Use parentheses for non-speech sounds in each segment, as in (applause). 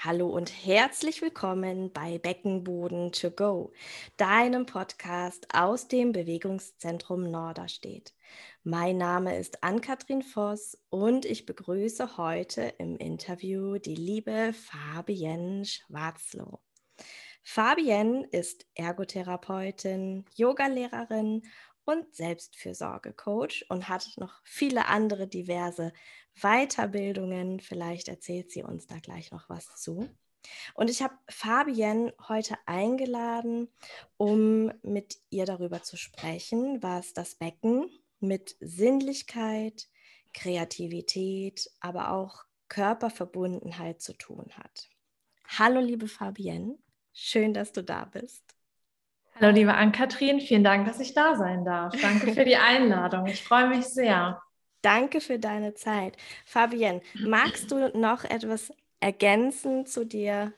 Hallo und herzlich willkommen bei Beckenboden to go, deinem Podcast aus dem Bewegungszentrum Norderstedt. Mein Name ist Ann-Kathrin Voss und ich begrüße heute im Interview die liebe Fabienne Schwarzloh. Fabienne ist Ergotherapeutin, Yogalehrerin und Selbstfürsorgecoach und hat noch viele andere diverse Weiterbildungen. Vielleicht erzählt sie uns da gleich noch was zu. Und ich habe Fabienne heute eingeladen, um mit ihr darüber zu sprechen, was das Becken mit Sinnlichkeit, Kreativität, aber auch Körperverbundenheit zu tun hat. Hallo, liebe Fabienne, schön, dass du da bist. Hallo, liebe Ann-Kathrin, vielen Dank, dass ich da sein darf. Danke für die (laughs) Einladung. Ich freue mich sehr. Danke für deine Zeit. Fabienne, magst du noch etwas ergänzen zu dir?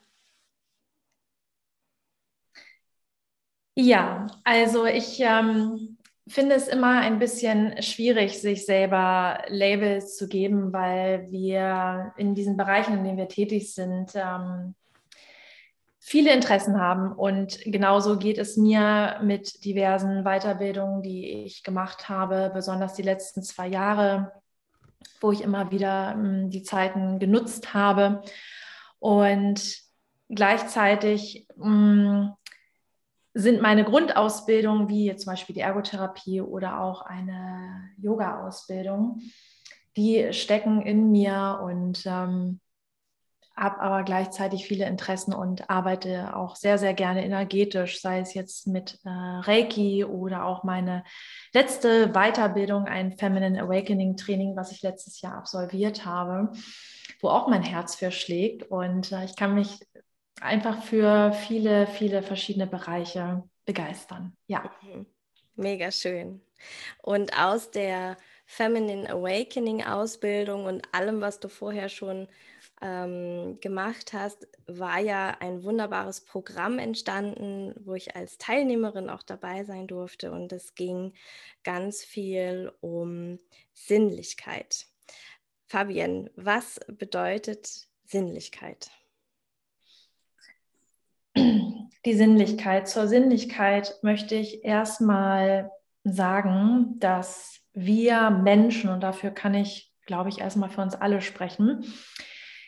Ja, also ich ähm, finde es immer ein bisschen schwierig, sich selber Labels zu geben, weil wir in diesen Bereichen, in denen wir tätig sind, ähm, viele Interessen haben. Und genauso geht es mir mit diversen Weiterbildungen, die ich gemacht habe, besonders die letzten zwei Jahre, wo ich immer wieder hm, die Zeiten genutzt habe. Und gleichzeitig hm, sind meine Grundausbildungen, wie zum Beispiel die Ergotherapie oder auch eine Yoga-Ausbildung, die stecken in mir und ähm, habe aber gleichzeitig viele Interessen und arbeite auch sehr, sehr gerne energetisch, sei es jetzt mit äh, Reiki oder auch meine letzte Weiterbildung, ein Feminine Awakening Training, was ich letztes Jahr absolviert habe, wo auch mein Herz für schlägt. Und äh, ich kann mich einfach für viele, viele verschiedene Bereiche begeistern. Ja. Mhm. Mega schön. Und aus der Feminine Awakening Ausbildung und allem, was du vorher schon ähm, gemacht hast, war ja ein wunderbares Programm entstanden, wo ich als Teilnehmerin auch dabei sein durfte. Und es ging ganz viel um Sinnlichkeit. Fabienne, was bedeutet Sinnlichkeit? Die Sinnlichkeit. Zur Sinnlichkeit möchte ich erstmal sagen, dass wir Menschen, und dafür kann ich, glaube ich, erstmal für uns alle sprechen,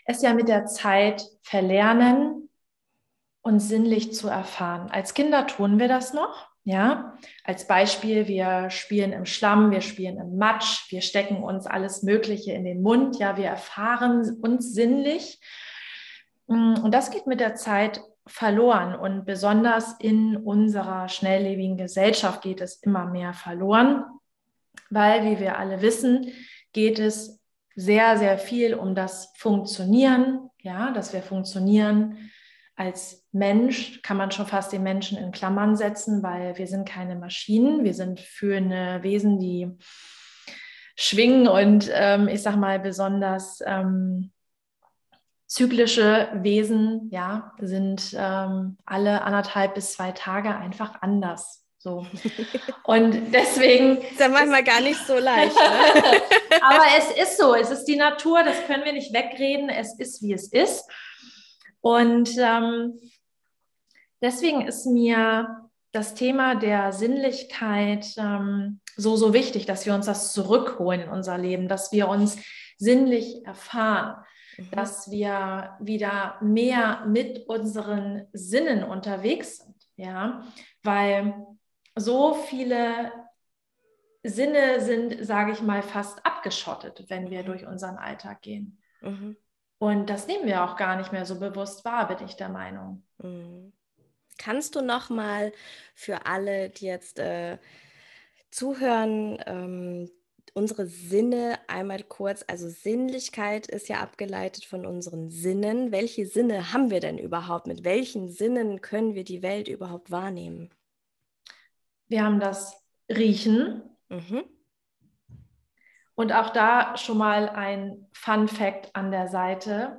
es ja mit der Zeit verlernen und sinnlich zu erfahren. Als Kinder tun wir das noch. Ja, als Beispiel, wir spielen im Schlamm, wir spielen im Matsch, wir stecken uns alles Mögliche in den Mund. Ja, wir erfahren uns sinnlich. Und das geht mit der Zeit verloren. Und besonders in unserer schnelllebigen Gesellschaft geht es immer mehr verloren, weil, wie wir alle wissen, geht es sehr, sehr viel um das Funktionieren, ja, dass wir funktionieren als Mensch, kann man schon fast den Menschen in Klammern setzen, weil wir sind keine Maschinen, wir sind fühlende Wesen, die schwingen und ähm, ich sag mal besonders ähm, zyklische Wesen, ja, sind ähm, alle anderthalb bis zwei Tage einfach anders. So. Und deswegen. Ist ja manchmal gar nicht so leicht. Ne? (laughs) Aber es ist so, es ist die Natur, das können wir nicht wegreden, es ist, wie es ist. Und ähm, deswegen ist mir das Thema der Sinnlichkeit ähm, so, so wichtig, dass wir uns das zurückholen in unser Leben, dass wir uns sinnlich erfahren, mhm. dass wir wieder mehr mit unseren Sinnen unterwegs sind. Ja, weil so viele Sinne sind, sage ich mal, fast abgeschottet, wenn wir durch unseren Alltag gehen. Mhm. Und das nehmen wir auch gar nicht mehr so bewusst wahr, bin ich der Meinung. Mhm. Kannst du noch mal für alle, die jetzt äh, zuhören, ähm, unsere Sinne einmal kurz, also Sinnlichkeit ist ja abgeleitet von unseren Sinnen. Welche Sinne haben wir denn überhaupt? Mit welchen Sinnen können wir die Welt überhaupt wahrnehmen? Wir haben das Riechen. Mhm. Und auch da schon mal ein Fun Fact an der Seite.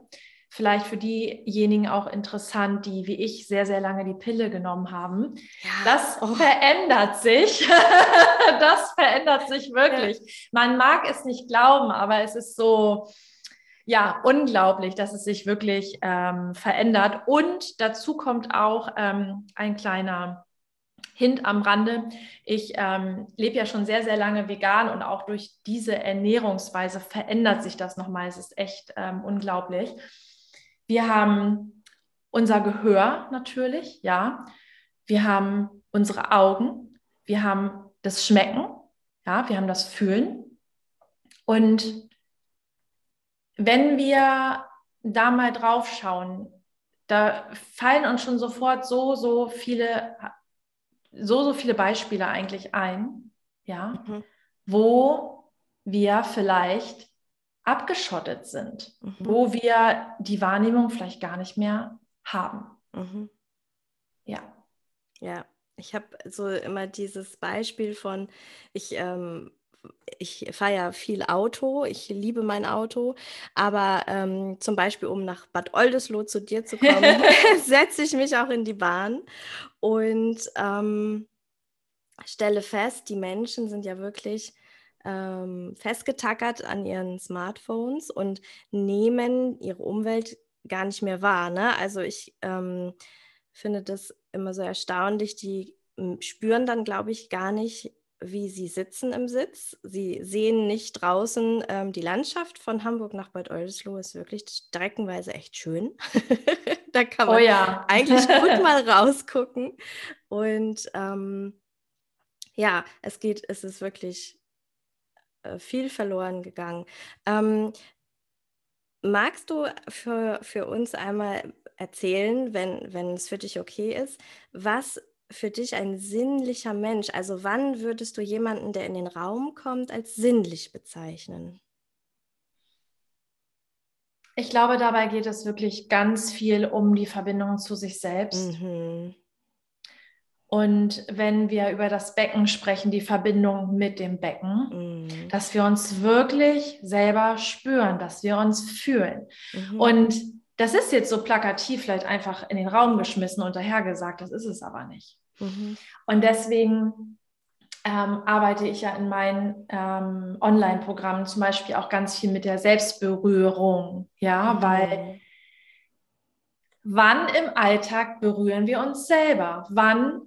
Vielleicht für diejenigen auch interessant, die wie ich sehr, sehr lange die Pille genommen haben. Ja. Das oh. verändert sich. (laughs) das verändert sich wirklich. Ja. Man mag es nicht glauben, aber es ist so, ja, unglaublich, dass es sich wirklich ähm, verändert. Und dazu kommt auch ähm, ein kleiner Hint am Rande. Ich ähm, lebe ja schon sehr, sehr lange vegan und auch durch diese Ernährungsweise verändert sich das nochmal. Es ist echt ähm, unglaublich. Wir haben unser Gehör natürlich, ja. Wir haben unsere Augen. Wir haben das Schmecken. Ja, wir haben das Fühlen. Und wenn wir da mal drauf schauen, da fallen uns schon sofort so, so viele, so, so viele Beispiele eigentlich ein, ja, mhm. wo wir vielleicht abgeschottet sind, mhm. wo wir die Wahrnehmung vielleicht gar nicht mehr haben. Mhm. Ja. Ja, ich habe so immer dieses Beispiel von, ich ähm, ich fahre ja viel Auto, ich liebe mein Auto, aber ähm, zum Beispiel, um nach Bad Oldesloe zu dir zu kommen, (laughs) (laughs) setze ich mich auch in die Bahn und ähm, stelle fest, die Menschen sind ja wirklich ähm, festgetackert an ihren Smartphones und nehmen ihre Umwelt gar nicht mehr wahr. Ne? Also ich ähm, finde das immer so erstaunlich, die spüren dann, glaube ich, gar nicht, wie sie sitzen im Sitz. Sie sehen nicht draußen ähm, die Landschaft von Hamburg nach Bad Oldesloe ist wirklich streckenweise echt schön. (laughs) da kann oh man oh ja. eigentlich (laughs) gut mal rausgucken. Und ähm, ja, es geht, es ist wirklich äh, viel verloren gegangen. Ähm, magst du für, für uns einmal erzählen, wenn, wenn es für dich okay ist, was für dich ein sinnlicher Mensch? Also wann würdest du jemanden, der in den Raum kommt, als sinnlich bezeichnen? Ich glaube, dabei geht es wirklich ganz viel um die Verbindung zu sich selbst. Mhm. Und wenn wir über das Becken sprechen, die Verbindung mit dem Becken, mhm. dass wir uns wirklich selber spüren, dass wir uns fühlen. Mhm. Und das ist jetzt so plakativ vielleicht einfach in den Raum geschmissen und dahergesagt, das ist es aber nicht. Mhm. Und deswegen ähm, arbeite ich ja in meinen ähm, Online-Programmen zum Beispiel auch ganz viel mit der Selbstberührung, ja, mhm. weil wann im Alltag berühren wir uns selber? Wann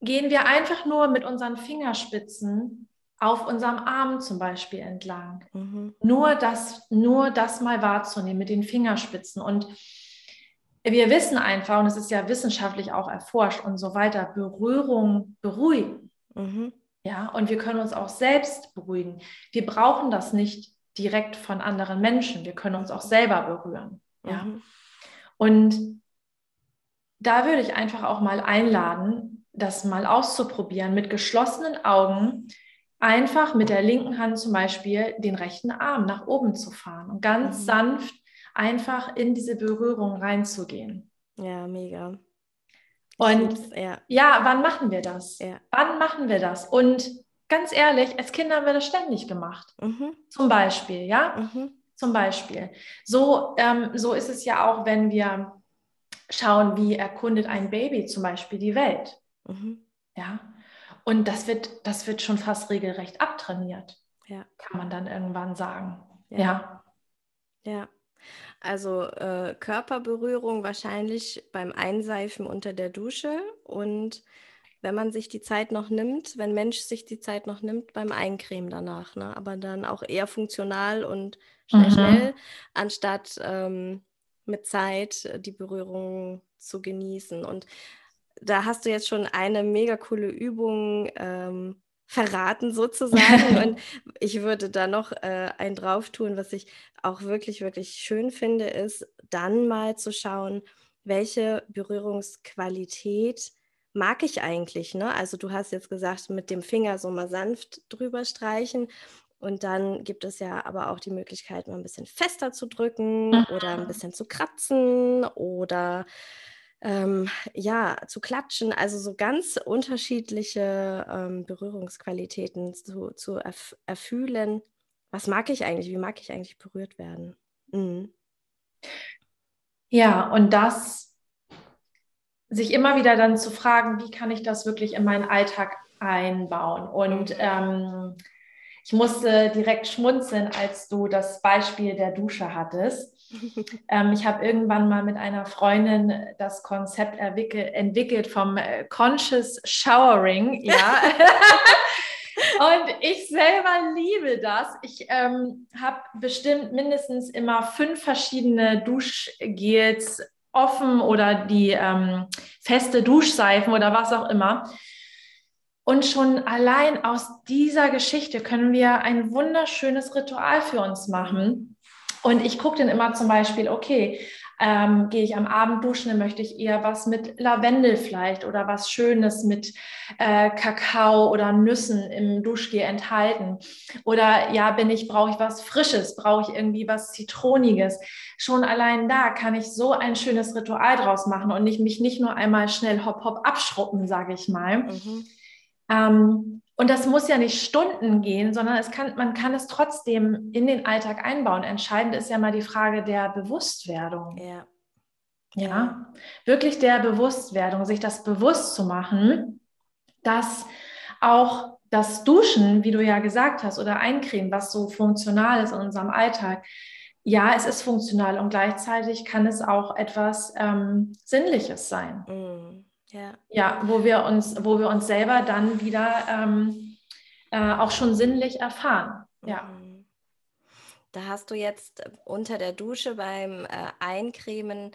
gehen wir einfach nur mit unseren Fingerspitzen auf unserem Arm zum Beispiel entlang? Mhm. Nur, das, nur das mal wahrzunehmen mit den Fingerspitzen und wir wissen einfach, und es ist ja wissenschaftlich auch erforscht und so weiter, Berührung beruhigen. Mhm. Ja, und wir können uns auch selbst beruhigen. Wir brauchen das nicht direkt von anderen Menschen. Wir können uns auch selber berühren. Ja. Mhm. Und da würde ich einfach auch mal einladen, das mal auszuprobieren, mit geschlossenen Augen einfach mit der linken Hand zum Beispiel den rechten Arm nach oben zu fahren und ganz mhm. sanft einfach in diese Berührung reinzugehen. Ja, mega. Und ja. ja, wann machen wir das? Ja. Wann machen wir das? Und ganz ehrlich, als Kinder haben wir das ständig gemacht. Mhm. Zum Beispiel, ja? Mhm. Zum Beispiel. So, ähm, so ist es ja auch, wenn wir schauen, wie erkundet ein Baby zum Beispiel die Welt. Mhm. Ja. Und das wird, das wird schon fast regelrecht abtrainiert. Ja. Kann man dann irgendwann sagen. Ja. Ja. ja. Also äh, Körperberührung wahrscheinlich beim Einseifen unter der Dusche und wenn man sich die Zeit noch nimmt, wenn Mensch sich die Zeit noch nimmt beim Eincremen danach, ne? aber dann auch eher funktional und schnell, mhm. schnell, anstatt ähm, mit Zeit äh, die Berührung zu genießen. Und da hast du jetzt schon eine mega coole Übung ähm, verraten sozusagen. (laughs) Und ich würde da noch äh, ein drauf tun, was ich auch wirklich, wirklich schön finde, ist dann mal zu schauen, welche Berührungsqualität mag ich eigentlich. Ne? Also du hast jetzt gesagt, mit dem Finger so mal sanft drüber streichen. Und dann gibt es ja aber auch die Möglichkeit, mal ein bisschen fester zu drücken mhm. oder ein bisschen zu kratzen oder ähm, ja, zu klatschen, also so ganz unterschiedliche ähm, Berührungsqualitäten zu, zu erf erfühlen. Was mag ich eigentlich? Wie mag ich eigentlich berührt werden? Mhm. Ja, und das sich immer wieder dann zu fragen, wie kann ich das wirklich in meinen Alltag einbauen? Und mhm. ähm, ich musste direkt schmunzeln, als du das Beispiel der Dusche hattest. Ähm, ich habe irgendwann mal mit einer Freundin das Konzept entwickelt vom äh, Conscious Showering. Ja. (laughs) Und ich selber liebe das. Ich ähm, habe bestimmt mindestens immer fünf verschiedene Duschgels offen oder die ähm, feste Duschseifen oder was auch immer. Und schon allein aus dieser Geschichte können wir ein wunderschönes Ritual für uns machen. Und ich gucke dann immer zum Beispiel, okay, ähm, gehe ich am Abend duschen, dann möchte ich eher was mit Lavendel vielleicht oder was Schönes mit äh, Kakao oder Nüssen im Duschgel enthalten. Oder ja, bin ich, brauche ich was Frisches, brauche ich irgendwie was Zitroniges. Schon allein da kann ich so ein schönes Ritual draus machen und nicht, mich nicht nur einmal schnell hopp hopp abschruppen, sage ich mal. Mhm. Ähm, und das muss ja nicht Stunden gehen, sondern es kann, man kann es trotzdem in den Alltag einbauen. Entscheidend ist ja mal die Frage der Bewusstwerdung. Ja. Ja, wirklich der Bewusstwerdung, sich das bewusst zu machen, dass auch das Duschen, wie du ja gesagt hast, oder Eincremen, was so funktional ist in unserem Alltag, ja, es ist funktional und gleichzeitig kann es auch etwas ähm, Sinnliches sein. Mm. Ja. ja, wo wir uns, wo wir uns selber dann wieder ähm, äh, auch schon sinnlich erfahren. Ja. Mhm. Da hast du jetzt unter der Dusche beim äh, Eincremen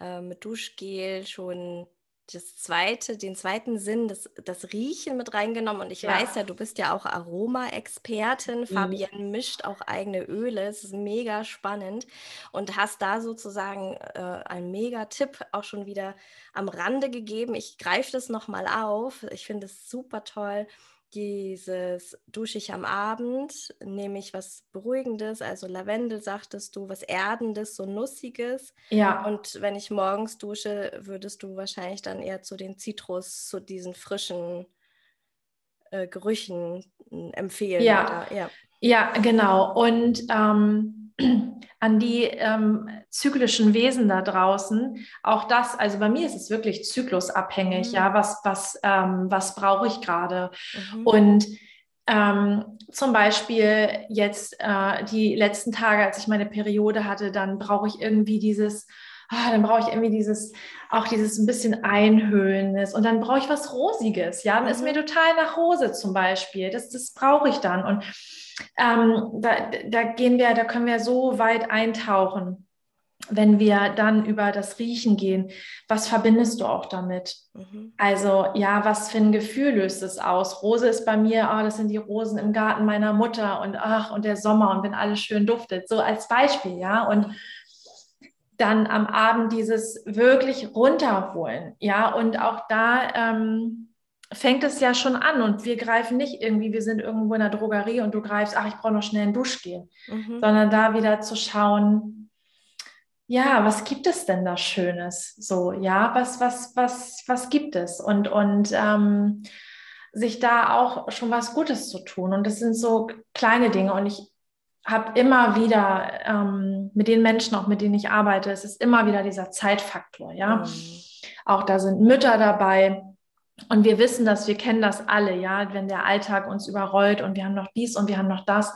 äh, mit Duschgel schon das zweite, den zweiten Sinn, das, das Riechen mit reingenommen. Und ich ja. weiß ja, du bist ja auch Aroma-Expertin. Mhm. Fabian mischt auch eigene Öle. Es ist mega spannend. Und hast da sozusagen äh, einen mega Tipp auch schon wieder am Rande gegeben. Ich greife das nochmal auf. Ich finde es super toll dieses dusche ich am Abend, nehme ich was Beruhigendes, also Lavendel sagtest du, was Erdendes, so Nussiges. Ja. Und wenn ich morgens dusche, würdest du wahrscheinlich dann eher zu den Zitrus, zu diesen frischen äh, Gerüchen hm, empfehlen. Ja. Oder? ja. Ja, genau. Und ähm, an die ähm, zyklischen Wesen da draußen. Auch das, also bei mir ist es wirklich zyklusabhängig, mhm. ja, was, was, ähm, was brauche ich gerade? Mhm. Und ähm, zum Beispiel jetzt äh, die letzten Tage, als ich meine Periode hatte, dann brauche ich irgendwie dieses, ah, dann brauche ich irgendwie dieses, auch dieses ein bisschen Einhöhlendes und dann brauche ich was Rosiges, ja, dann ist mir mhm. total nach Rose zum Beispiel, das, das brauche ich dann und ähm, da, da gehen wir, da können wir so weit eintauchen, wenn wir dann über das Riechen gehen. Was verbindest du auch damit? Mhm. Also ja, was für ein Gefühl löst es aus? Rose ist bei mir, oh, das sind die Rosen im Garten meiner Mutter und ach und der Sommer und wenn alles schön duftet. So als Beispiel, ja und dann am Abend dieses wirklich runterholen, ja und auch da ähm, fängt es ja schon an und wir greifen nicht irgendwie, wir sind irgendwo in der Drogerie und du greifst, ach, ich brauche noch schnell einen Duschgel, mhm. sondern da wieder zu schauen, ja, was gibt es denn da Schönes? So, ja, was, was, was, was gibt es? Und, und ähm, sich da auch schon was Gutes zu tun. Und das sind so kleine Dinge. Und ich habe immer wieder ähm, mit den Menschen, auch mit denen ich arbeite, es ist immer wieder dieser Zeitfaktor, ja. Mhm. Auch da sind Mütter dabei, und wir wissen das, wir kennen das alle, ja, wenn der Alltag uns überrollt und wir haben noch dies und wir haben noch das.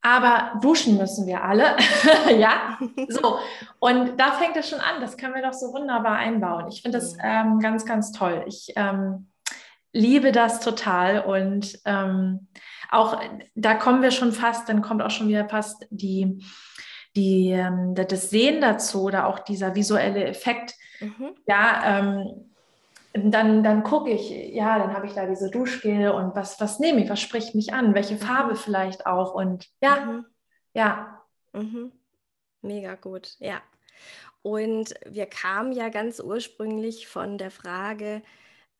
Aber duschen müssen wir alle, (laughs) ja. So und da fängt es schon an. Das können wir doch so wunderbar einbauen. Ich finde das ähm, ganz, ganz toll. Ich ähm, liebe das total und ähm, auch da kommen wir schon fast. Dann kommt auch schon wieder fast die die ähm, das Sehen dazu oder auch dieser visuelle Effekt. Mhm. Ja. Ähm, dann, dann gucke ich, ja, dann habe ich da diese Duschgel und was, was nehme ich, was spricht mich an, welche mhm. Farbe vielleicht auch und ja, mhm. ja. Mhm. Mega gut, ja. Und wir kamen ja ganz ursprünglich von der Frage,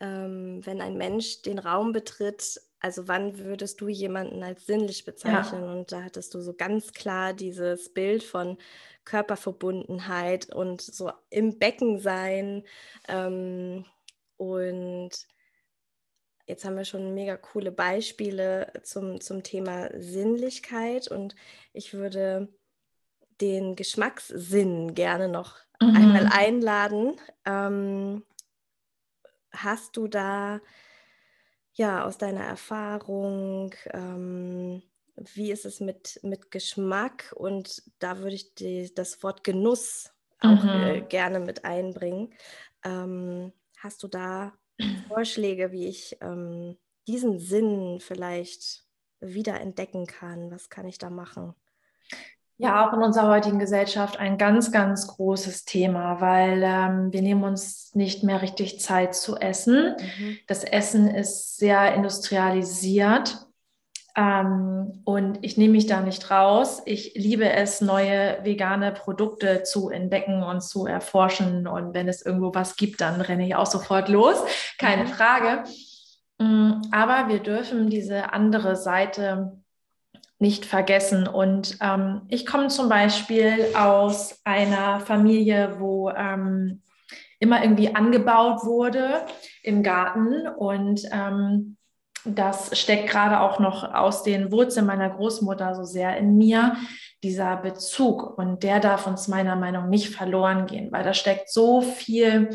ähm, wenn ein Mensch den Raum betritt, also wann würdest du jemanden als sinnlich bezeichnen? Ja. Und da hattest du so ganz klar dieses Bild von Körperverbundenheit und so im Becken sein. Ähm, und jetzt haben wir schon mega coole Beispiele zum, zum Thema Sinnlichkeit und ich würde den Geschmackssinn gerne noch mhm. einmal einladen. Ähm, hast du da ja aus deiner Erfahrung ähm, wie ist es mit, mit Geschmack? Und da würde ich die, das Wort Genuss auch äh, mhm. gerne mit einbringen. Ähm, hast du da (clears throat) Vorschläge, wie ich ähm, diesen Sinn vielleicht wieder entdecken kann? Was kann ich da machen? Ja, auch in unserer heutigen Gesellschaft ein ganz, ganz großes Thema, weil ähm, wir nehmen uns nicht mehr richtig Zeit zu essen. Mhm. Das Essen ist sehr industrialisiert. Ähm, und ich nehme mich da nicht raus. Ich liebe es, neue vegane Produkte zu entdecken und zu erforschen. Und wenn es irgendwo was gibt, dann renne ich auch sofort los. Keine mhm. Frage. Mm, aber wir dürfen diese andere Seite nicht vergessen. Und ähm, ich komme zum Beispiel aus einer Familie, wo ähm, immer irgendwie angebaut wurde im Garten und ähm, das steckt gerade auch noch aus den Wurzeln meiner Großmutter so sehr in mir, dieser Bezug. Und der darf uns meiner Meinung nach nicht verloren gehen, weil da steckt so viel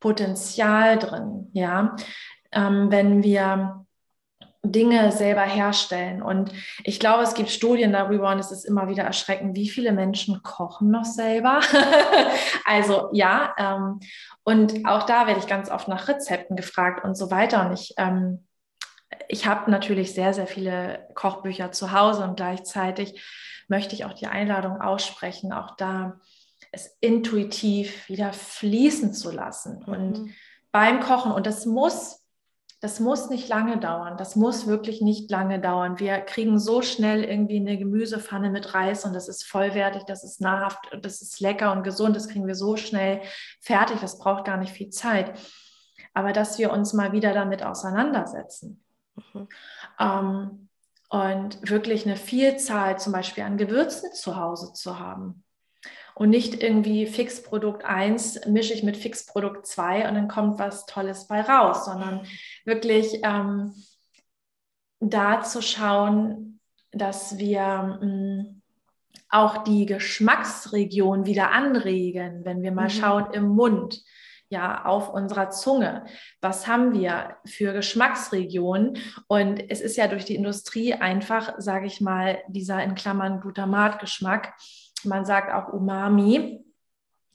Potenzial drin, ja. Ähm, wenn wir Dinge selber herstellen. Und ich glaube, es gibt Studien darüber und es ist immer wieder erschreckend, wie viele Menschen kochen noch selber. (laughs) also ja, ähm, und auch da werde ich ganz oft nach Rezepten gefragt und so weiter. Und ich ähm, ich habe natürlich sehr, sehr viele Kochbücher zu Hause und gleichzeitig möchte ich auch die Einladung aussprechen, auch da es intuitiv wieder fließen zu lassen. Mhm. Und beim Kochen, und das muss, das muss nicht lange dauern, das muss wirklich nicht lange dauern. Wir kriegen so schnell irgendwie eine Gemüsepfanne mit Reis und das ist vollwertig, das ist nahrhaft, das ist lecker und gesund, das kriegen wir so schnell fertig, das braucht gar nicht viel Zeit. Aber dass wir uns mal wieder damit auseinandersetzen Mhm. Ähm, und wirklich eine Vielzahl zum Beispiel an Gewürzen zu Hause zu haben. Und nicht irgendwie Fixprodukt 1 mische ich mit Fixprodukt 2 und dann kommt was Tolles bei raus, sondern wirklich ähm, da zu schauen, dass wir mh, mm, auch die Geschmacksregion wieder anregen, wenn wir mal mhm. schauen im Mund ja auf unserer Zunge. Was haben wir für Geschmacksregionen? Und es ist ja durch die Industrie einfach, sage ich mal, dieser in Klammern Glutamatgeschmack. Man sagt auch Umami,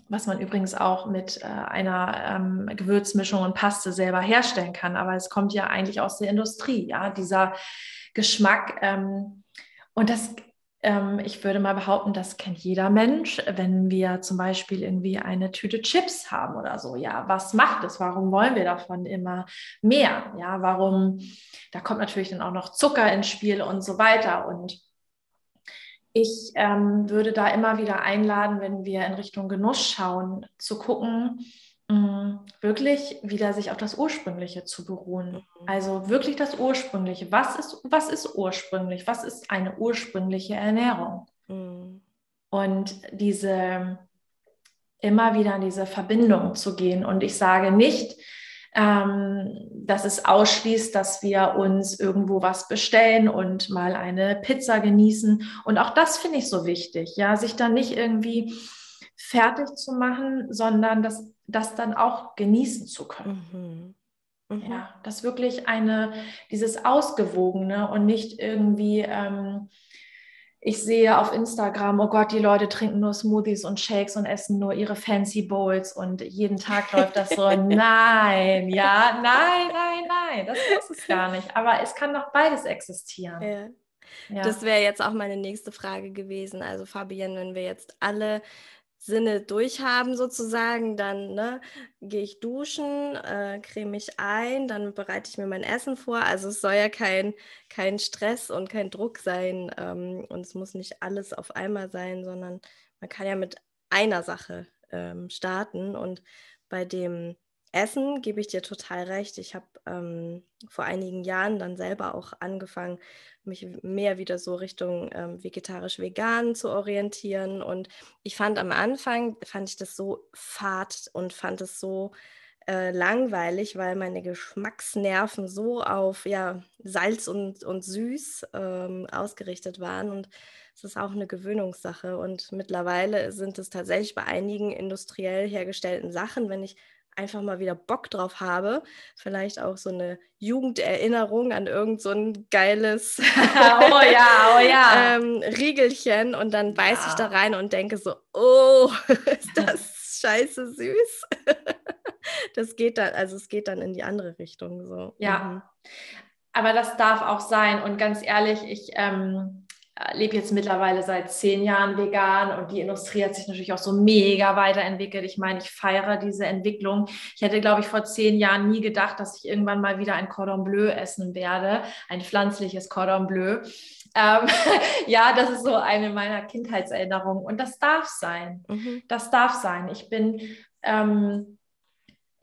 was man übrigens auch mit äh, einer ähm, Gewürzmischung und Paste selber herstellen kann. Aber es kommt ja eigentlich aus der Industrie, ja, dieser Geschmack. Ähm, und das ähm, ich würde mal behaupten, das kennt jeder Mensch, wenn wir zum Beispiel irgendwie eine Tüte Chips haben oder so. Ja, was macht es? Warum wollen wir davon immer mehr? Ja, warum? Da kommt natürlich dann auch noch Zucker ins Spiel und so weiter. Und ich ähm, würde da immer wieder einladen, wenn wir in Richtung Genuss schauen, zu gucken, Mm, wirklich wieder sich auf das Ursprüngliche zu beruhen. Mhm. Also wirklich das Ursprüngliche. Was ist, was ist ursprünglich? Was ist eine ursprüngliche Ernährung? Mhm. Und diese immer wieder in diese Verbindung zu gehen. Und ich sage nicht, ähm, dass es ausschließt, dass wir uns irgendwo was bestellen und mal eine Pizza genießen. Und auch das finde ich so wichtig, ja, sich dann nicht irgendwie fertig zu machen, sondern das, das dann auch genießen zu können. Mhm. Mhm. Ja, das wirklich eine, dieses Ausgewogene und nicht irgendwie, ähm, ich sehe auf Instagram, oh Gott, die Leute trinken nur Smoothies und Shakes und essen nur ihre fancy Bowls und jeden Tag läuft das so. (laughs) nein, ja, nein, nein, nein, das muss es gar nicht. Aber es kann doch beides existieren. Ja. Ja. Das wäre jetzt auch meine nächste Frage gewesen. Also Fabienne, wenn wir jetzt alle Sinne durchhaben sozusagen, dann ne, gehe ich duschen, äh, creme mich ein, dann bereite ich mir mein Essen vor. Also es soll ja kein, kein Stress und kein Druck sein ähm, und es muss nicht alles auf einmal sein, sondern man kann ja mit einer Sache ähm, starten und bei dem Essen gebe ich dir total recht. Ich habe ähm, vor einigen Jahren dann selber auch angefangen, mich mehr wieder so Richtung ähm, vegetarisch-vegan zu orientieren. Und ich fand am Anfang, fand ich das so fad und fand es so äh, langweilig, weil meine Geschmacksnerven so auf ja, Salz und, und Süß ähm, ausgerichtet waren. Und es ist auch eine Gewöhnungssache. Und mittlerweile sind es tatsächlich bei einigen industriell hergestellten Sachen, wenn ich einfach mal wieder Bock drauf habe. Vielleicht auch so eine Jugenderinnerung an irgend so ein geiles (laughs) oh ja, oh ja. (laughs) ähm, Riegelchen und dann beiß ja. ich da rein und denke so, oh, (laughs) ist das scheiße süß. das geht dann, also es geht dann in die andere Richtung so. Ja. Mhm. Aber das darf auch sein. Und ganz ehrlich, ich ähm, äh, lebe jetzt mittlerweile seit zehn Jahren vegan und die Industrie hat sich natürlich auch so mega weiterentwickelt. Ich meine, ich feiere diese Entwicklung. Ich hätte, glaube ich, vor zehn Jahren nie gedacht, dass ich irgendwann mal wieder ein Cordon Bleu essen werde, ein pflanzliches Cordon Bleu. Ähm, (laughs) ja, das ist so eine meiner Kindheitserinnerungen und das darf sein. Mhm. Das darf sein. Ich bin ähm,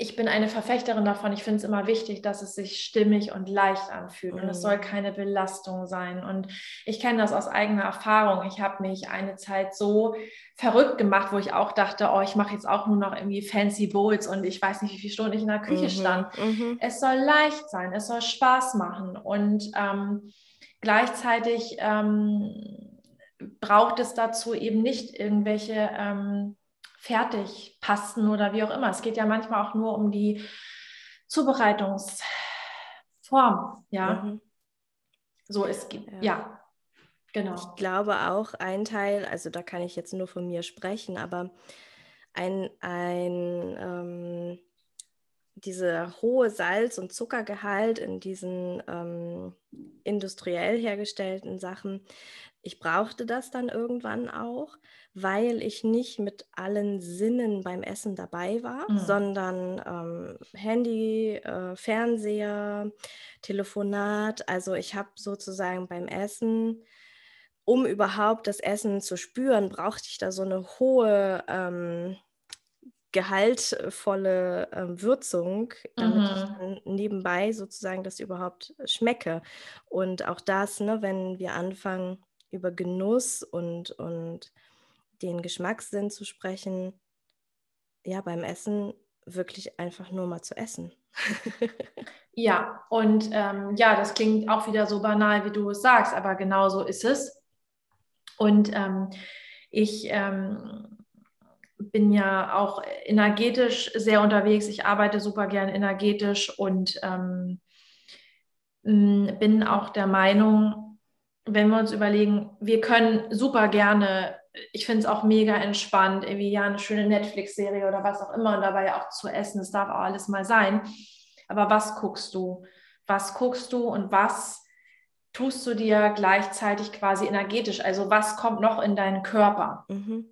ich bin eine Verfechterin davon. Ich finde es immer wichtig, dass es sich stimmig und leicht anfühlt. Und es soll mhm. keine Belastung sein. Und ich kenne das aus eigener Erfahrung. Ich habe mich eine Zeit so verrückt gemacht, wo ich auch dachte, oh, ich mache jetzt auch nur noch irgendwie fancy Bowls und ich weiß nicht, wie viele Stunden ich in der Küche mhm. stand. Mhm. Es soll leicht sein, es soll Spaß machen. Und ähm, gleichzeitig ähm, braucht es dazu eben nicht irgendwelche ähm, fertig passen oder wie auch immer. Es geht ja manchmal auch nur um die Zubereitungsform, ja. Mhm. So, es gibt, ja. ja. Genau. Ich glaube auch ein Teil, also da kann ich jetzt nur von mir sprechen, aber ein, ein ähm, dieser hohe Salz- und Zuckergehalt in diesen ähm, industriell hergestellten Sachen, ich brauchte das dann irgendwann auch, weil ich nicht mit allen Sinnen beim Essen dabei war, mhm. sondern ähm, Handy, äh, Fernseher, Telefonat. Also ich habe sozusagen beim Essen, um überhaupt das Essen zu spüren, brauchte ich da so eine hohe ähm, gehaltvolle äh, Würzung, damit mhm. ich dann nebenbei sozusagen das überhaupt schmecke. Und auch das, ne, wenn wir anfangen, über Genuss und, und den Geschmackssinn zu sprechen, ja, beim Essen wirklich einfach nur mal zu essen. (laughs) ja, und ähm, ja, das klingt auch wieder so banal, wie du es sagst, aber genau so ist es. Und ähm, ich ähm, bin ja auch energetisch sehr unterwegs. Ich arbeite super gern energetisch und ähm, bin auch der Meinung, wenn wir uns überlegen, wir können super gerne, ich finde es auch mega entspannt, irgendwie ja eine schöne Netflix-Serie oder was auch immer und dabei auch zu essen, es darf auch alles mal sein. Aber was guckst du? Was guckst du und was tust du dir gleichzeitig quasi energetisch? Also was kommt noch in deinen Körper? Mhm.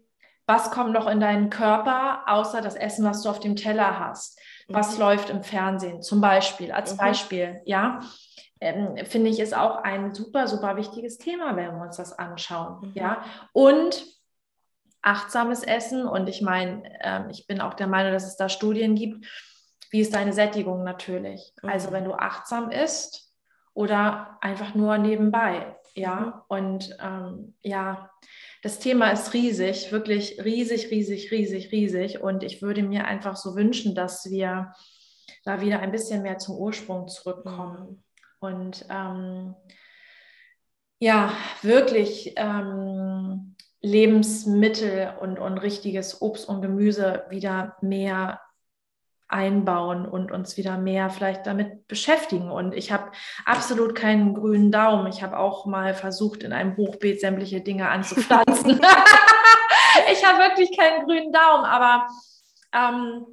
Was kommt noch in deinen Körper, außer das Essen, was du auf dem Teller hast? Was mhm. läuft im Fernsehen zum Beispiel, als mhm. Beispiel, ja? Ähm, finde ich, ist auch ein super, super wichtiges Thema, wenn wir uns das anschauen. Mhm. Ja, und achtsames Essen. Und ich meine, ähm, ich bin auch der Meinung, dass es da Studien gibt. Wie ist deine Sättigung natürlich? Also, mhm. Also, wenn du achtsam isst oder einfach nur nebenbei. Ja, mhm. und ähm, ja, das Thema ist riesig, wirklich riesig, riesig, riesig, riesig. Und ich würde mir einfach so wünschen, dass wir da wieder ein bisschen mehr zum Ursprung zurückkommen. Und ähm, ja, wirklich ähm, Lebensmittel und, und richtiges Obst und Gemüse wieder mehr einbauen und uns wieder mehr vielleicht damit beschäftigen. Und ich habe absolut keinen grünen Daumen. Ich habe auch mal versucht, in einem Hochbeet sämtliche Dinge anzupflanzen. (laughs) ich habe wirklich keinen grünen Daumen, aber ähm,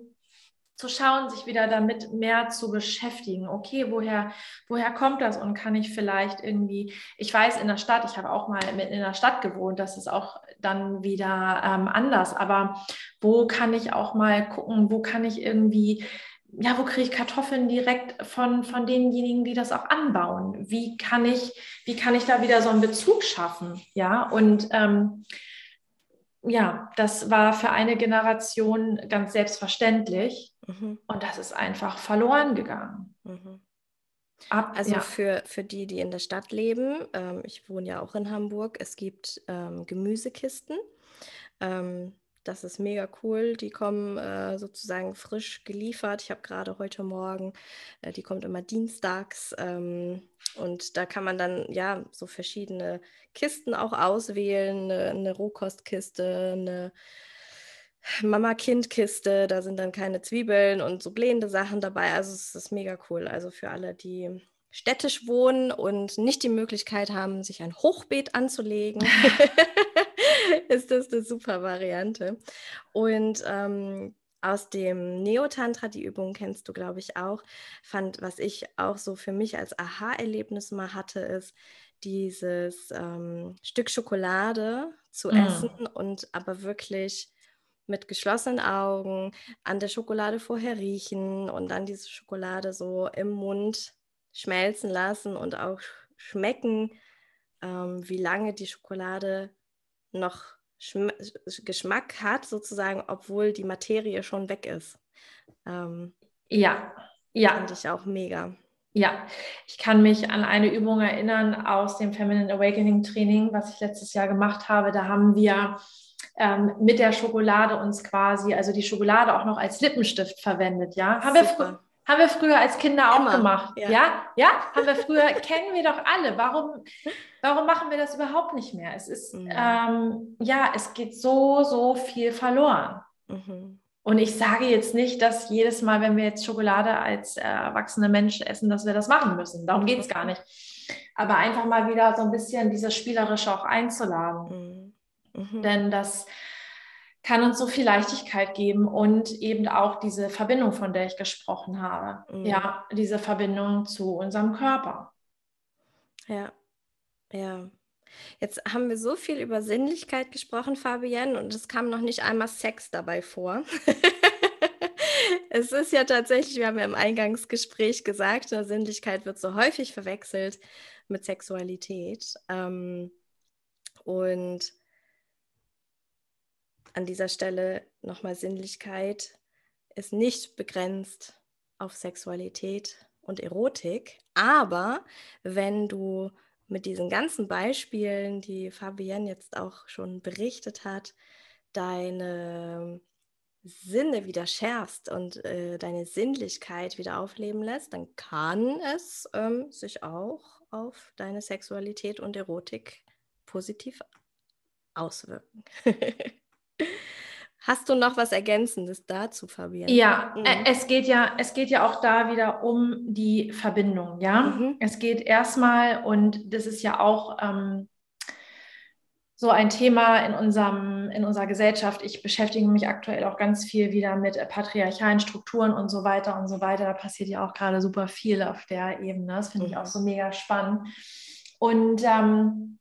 zu schauen, sich wieder damit mehr zu beschäftigen. Okay, woher, woher kommt das und kann ich vielleicht irgendwie, ich weiß in der Stadt, ich habe auch mal mitten in der Stadt gewohnt, das ist auch dann wieder ähm, anders, aber wo kann ich auch mal gucken, wo kann ich irgendwie ja, wo kriege ich Kartoffeln direkt von, von denjenigen, die das auch anbauen? Wie kann ich, wie kann ich da wieder so einen Bezug schaffen? Ja, und ähm, ja, das war für eine Generation ganz selbstverständlich. Mhm. Und das ist einfach verloren gegangen. Mhm. Ab, also ja. für, für die, die in der Stadt leben, ähm, ich wohne ja auch in Hamburg, es gibt ähm, Gemüsekisten. Ähm, das ist mega cool. Die kommen äh, sozusagen frisch geliefert. Ich habe gerade heute Morgen, äh, die kommt immer dienstags. Ähm, und da kann man dann ja so verschiedene Kisten auch auswählen. Eine, eine Rohkostkiste, eine Mama-Kind-Kiste, da sind dann keine Zwiebeln und so blähende Sachen dabei. Also es ist mega cool. Also für alle, die städtisch wohnen und nicht die Möglichkeit haben, sich ein Hochbeet anzulegen, (laughs) (laughs) ist das eine super Variante. Und ähm, aus dem Neotantra, die Übung kennst du, glaube ich, auch, fand, was ich auch so für mich als Aha-Erlebnis mal hatte, ist dieses ähm, Stück Schokolade zu mm. essen und aber wirklich mit geschlossenen Augen an der Schokolade vorher riechen und dann diese Schokolade so im Mund schmelzen lassen und auch schmecken, ähm, wie lange die Schokolade noch Schm Geschmack hat, sozusagen, obwohl die Materie schon weg ist. Ähm, ja, ja. Fand ich auch mega. Ja, ich kann mich an eine Übung erinnern aus dem Feminine Awakening Training, was ich letztes Jahr gemacht habe. Da haben wir ähm, mit der Schokolade uns quasi, also die Schokolade auch noch als Lippenstift verwendet. Ja, haben wir, haben wir früher als Kinder auch Immer. gemacht. Ja. ja, ja, haben wir früher, (laughs) kennen wir doch alle. Warum, warum machen wir das überhaupt nicht mehr? Es ist, mhm. ähm, ja, es geht so, so viel verloren. Mhm. Und ich sage jetzt nicht, dass jedes Mal, wenn wir jetzt Schokolade als äh, erwachsene Mensch essen, dass wir das machen müssen. Darum geht es gar nicht. Aber einfach mal wieder so ein bisschen dieses Spielerische auch einzuladen. Mhm. Mhm. Denn das kann uns so viel Leichtigkeit geben und eben auch diese Verbindung, von der ich gesprochen habe. Mhm. Ja, diese Verbindung zu unserem Körper. Ja, ja. Jetzt haben wir so viel über Sinnlichkeit gesprochen, Fabienne, und es kam noch nicht einmal Sex dabei vor. (laughs) es ist ja tatsächlich, wir haben ja im Eingangsgespräch gesagt, Sinnlichkeit wird so häufig verwechselt mit Sexualität. Ähm, und an dieser Stelle nochmal Sinnlichkeit ist nicht begrenzt auf Sexualität und Erotik, aber wenn du mit diesen ganzen Beispielen, die Fabienne jetzt auch schon berichtet hat, deine Sinne wieder schärfst und äh, deine Sinnlichkeit wieder aufleben lässt, dann kann es ähm, sich auch auf deine Sexualität und Erotik positiv auswirken. (laughs) Hast du noch was Ergänzendes dazu, Fabian? Ja, mhm. Äh, es, geht ja, es geht ja auch da wieder um die Verbindung, ja. Mhm. Es geht erstmal, und das ist ja auch ähm, so ein Thema in, unserem, in unserer Gesellschaft. Ich beschäftige mich aktuell auch ganz viel wieder mit patriarchalen Strukturen und so weiter und so weiter. Da passiert ja auch gerade super viel auf der Ebene. Das finde mhm. ich auch so mega spannend. Und ähm,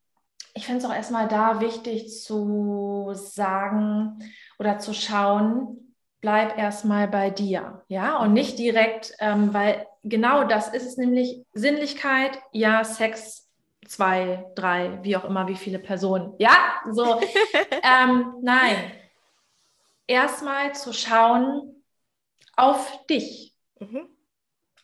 ich finde es auch erstmal da wichtig zu sagen oder zu schauen, bleib erstmal bei dir, ja, und nicht direkt, ähm, weil genau das ist es nämlich, Sinnlichkeit, ja, Sex, zwei, drei, wie auch immer, wie viele Personen, ja, so, (laughs) ähm, nein, erstmal zu schauen auf dich. Mhm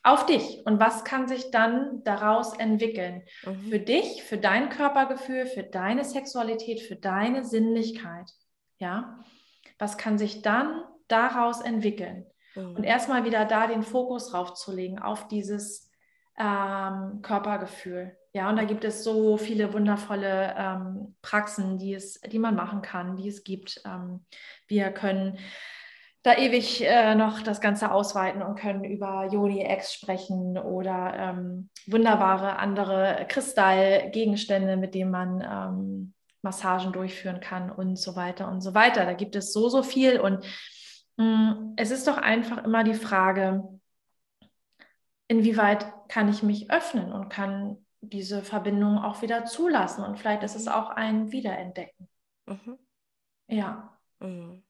auf dich und was kann sich dann daraus entwickeln. Mhm. Für dich, für dein Körpergefühl, für deine Sexualität, für deine Sinnlichkeit. Ja, was kann sich dann daraus entwickeln? Mhm. Und erstmal wieder da den Fokus drauf zu legen, auf dieses ähm, Körpergefühl. Ja, und da gibt es so viele wundervolle ähm, Praxen, die, es, die man machen kann, die es gibt. Ähm, wir können da ewig äh, noch das Ganze ausweiten und können über Yoni X sprechen oder ähm, wunderbare andere Kristallgegenstände, mit denen man ähm, Massagen durchführen kann und so weiter und so weiter. Da gibt es so, so viel und mh, mm, es ist doch einfach immer die Frage, inwieweit kann ich mich öffnen und kann diese Verbindung auch wieder zulassen und vielleicht ist es auch ein Wiederentdecken. Mhm. Ja. Mhm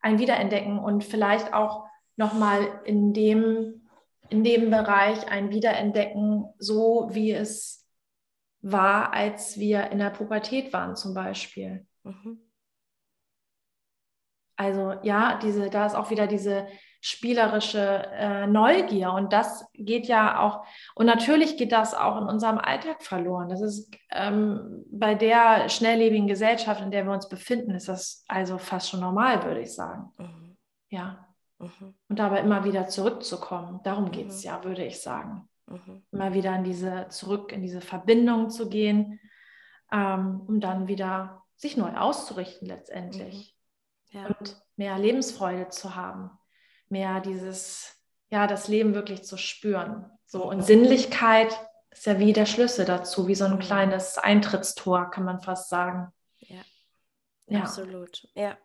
ein Wiederentdecken und vielleicht auch nochmal in dem, in dem Bereich ein Wiederentdecken, so wie es war, als wir in der Pubertät waren zum Beispiel. Mhm. Also ja, diese, da ist auch wieder diese spielerische äh, Neugier. Und das geht ja auch, und natürlich geht das auch in unserem Alltag verloren. Das ist ähm, bei der schnelllebigen Gesellschaft, in der wir uns befinden, ist das also fast schon normal, würde ich sagen. Mhm. Ja. Mhm. Und dabei immer wieder zurückzukommen. Darum geht es mhm. ja, würde ich sagen. Mhm. Immer wieder in diese, zurück in diese Verbindung zu gehen, ähm, um dann wieder sich neu auszurichten letztendlich. ja. und mehr Lebensfreude zu haben, mehr dieses, ja, das Leben wirklich zu spüren. So und Sinnlichkeit ist ja wie der Schlüssel dazu, wie so ein mhm. kleines Eintrittstor, kann man fast sagen. Ja, ja. absolut. Ja.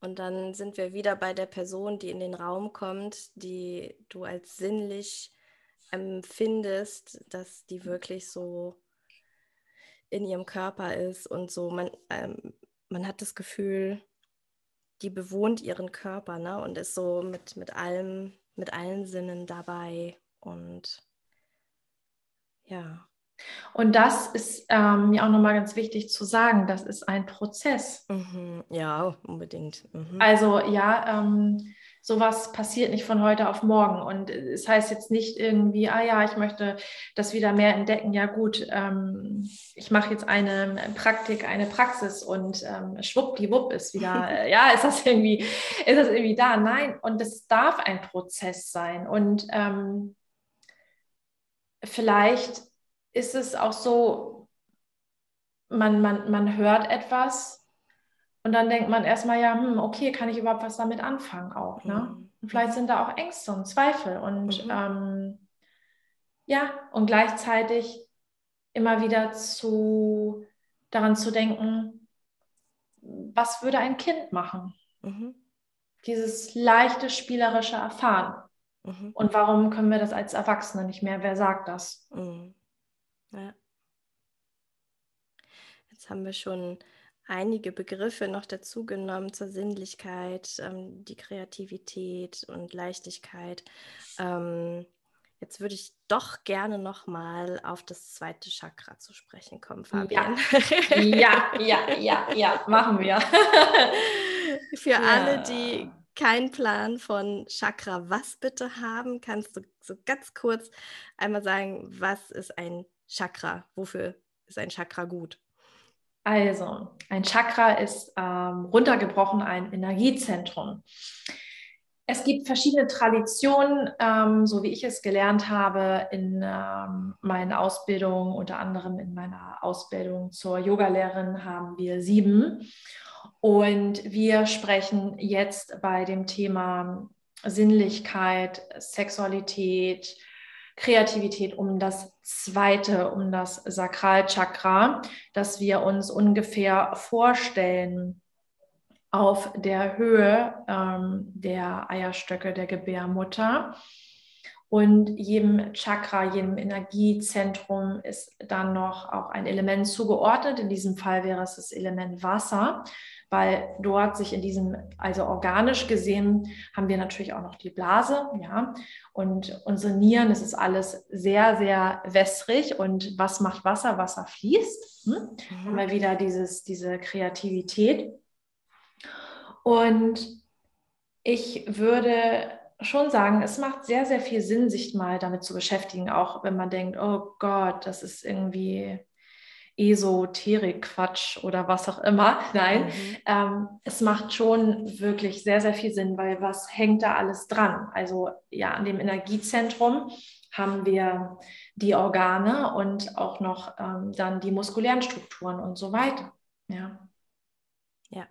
Und dann sind wir wieder bei der Person, die in den Raum kommt, die du als sinnlich empfindest, dass die wirklich so in ihrem Körper ist und so. Man, ähm, man hat das Gefühl, die bewohnt ihren Körper ne? und ist so mit, mit, allem, mit allen Sinnen dabei. Und ja. Und das ist ähm, mir auch nochmal ganz wichtig zu sagen, das ist ein Prozess. Mhm. Ja, unbedingt. Mhm. Also ja, ähm, sowas passiert nicht von heute auf morgen. Und es heißt jetzt nicht irgendwie, ah ja, ich möchte das wieder mehr entdecken. Ja gut, ähm, ich mache jetzt eine Praktik, eine Praxis und ähm, schwuppdiwupp ist wieder, (laughs) äh, ja, ist das irgendwie, ist das irgendwie da? Nein, und es darf ein Prozess sein. Und ähm, vielleicht ist es auch so, man, man, man hört etwas und dann denkt man erstmal, ja, hm, okay, kann ich überhaupt was damit anfangen auch. Ne? Mhm. Und vielleicht sind da auch Ängste und Zweifel und mhm. ähm, ja, und gleichzeitig immer wieder zu daran zu denken, was würde ein Kind machen? Mhm. Dieses leichte spielerische Erfahren. Mhm. Und warum können wir das als Erwachsene nicht mehr? Wer sagt das? Mhm. Ja. Jetzt haben wir schon einige Begriffe noch dazu genommen zur Sinnlichkeit, ähm, die Kreativität und Leichtigkeit. Ähm, jetzt würde ich doch gerne noch mal auf das zweite Chakra zu sprechen kommen, Fabian. Ja, ja, ja, (laughs) ja, ja machen wir. (laughs) Für ja. alle, die keinen Plan von Chakra was bitte haben, kannst du so ganz kurz einmal sagen, was ist ein Chakra? Wofür ist ein Chakra gut? Also, ein Chakra ist ähm, runtergebrochen ein Energiezentrum. Es gibt verschiedene Traditionen, ähm, so wie ich es gelernt habe in ähm, meinen Ausbildungen, unter anderem in meiner Ausbildung zur Yogalehrerin haben wir sieben. Und wir sprechen jetzt bei dem Thema Sinnlichkeit, Sexualität, Kreativität um das zweite, um das Sakralchakra, das wir uns ungefähr vorstellen auf der Höhe ähm, der Eierstöcke der Gebärmutter. Und jedem Chakra, jedem Energiezentrum ist dann noch auch ein Element zugeordnet. In diesem Fall wäre es das Element Wasser weil dort sich in diesem, also organisch gesehen, haben wir natürlich auch noch die Blase, ja, und unsere Nieren, das ist alles sehr, sehr wässrig und was macht Wasser? Wasser fließt, hm? mhm. haben wir wieder dieses, diese Kreativität und ich würde schon sagen, es macht sehr, sehr viel Sinn, sich mal damit zu beschäftigen, auch wenn man denkt, oh Gott, das ist irgendwie Esoterik-Quatsch oder was auch immer. Nein, mhm. ähm, es macht schon wirklich sehr, sehr viel Sinn, weil was hängt da alles dran? Also ja, an dem Energiezentrum haben wir die Organe und auch noch ähm, dann die muskulären Strukturen und so weiter. Ja. Ja.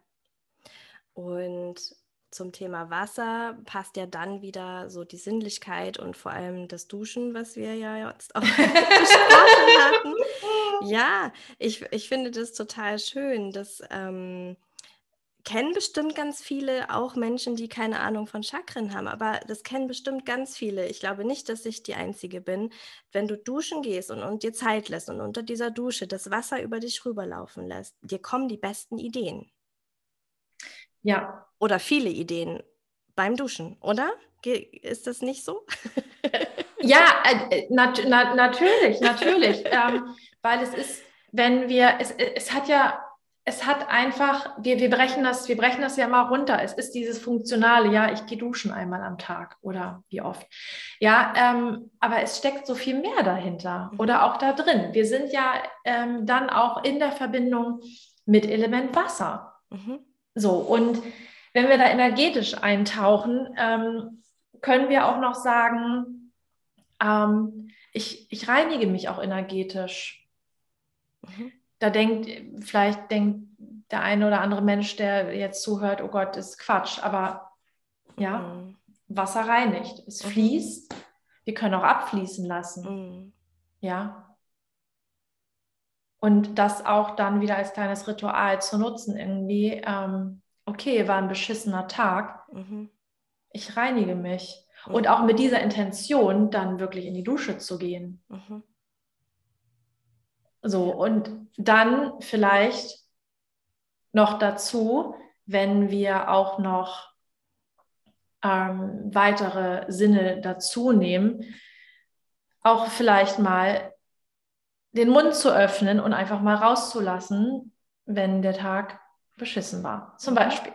Und zum Thema Wasser passt ja dann wieder so die Sinnlichkeit und vor allem das Duschen, was wir ja jetzt auch (laughs) besprochen hatten. Ja, ich, ich finde das total schön. Das ähm, kennen bestimmt ganz viele, auch Menschen, die keine Ahnung von Chakren haben, aber das kennen bestimmt ganz viele. Ich glaube nicht, dass ich die Einzige bin. Wenn du duschen gehst und, und dir Zeit lässt und unter dieser Dusche das Wasser über dich rüberlaufen lässt, dir kommen die besten Ideen. Ja. Oder viele Ideen beim Duschen, oder? Ist das nicht so? (laughs) ja, äh, äh, nat nat natürlich, natürlich. (laughs) ähm, weil es ist, wenn wir, es, es hat ja, es hat einfach, wir, wir brechen das, wir brechen das ja mal runter. Es ist dieses Funktionale, ja, ich gehe duschen einmal am Tag oder wie oft. Ja, ähm, aber es steckt so viel mehr dahinter mhm. oder auch da drin. Wir sind ja ähm, dann auch in der Verbindung mit Element Wasser. Mhm. So, und wenn wir da energetisch eintauchen, ähm, können wir auch noch sagen, ähm, ich, ich reinige mich auch energetisch. Mhm. Da denkt, vielleicht denkt der eine oder andere Mensch, der jetzt zuhört, oh Gott, ist Quatsch. Aber ja, mhm. Wasser reinigt. Es mhm. fließt. Wir können auch abfließen lassen. Mhm. Ja. Und das auch dann wieder als kleines Ritual zu nutzen, irgendwie, ähm, okay, war ein beschissener Tag. Mhm. Ich reinige mich. Mhm. Und auch mit dieser Intention dann wirklich in die Dusche zu gehen. Mhm. So, und dann vielleicht noch dazu, wenn wir auch noch ähm, weitere Sinne dazu nehmen, auch vielleicht mal den Mund zu öffnen und einfach mal rauszulassen, wenn der Tag beschissen war. Zum mhm. Beispiel.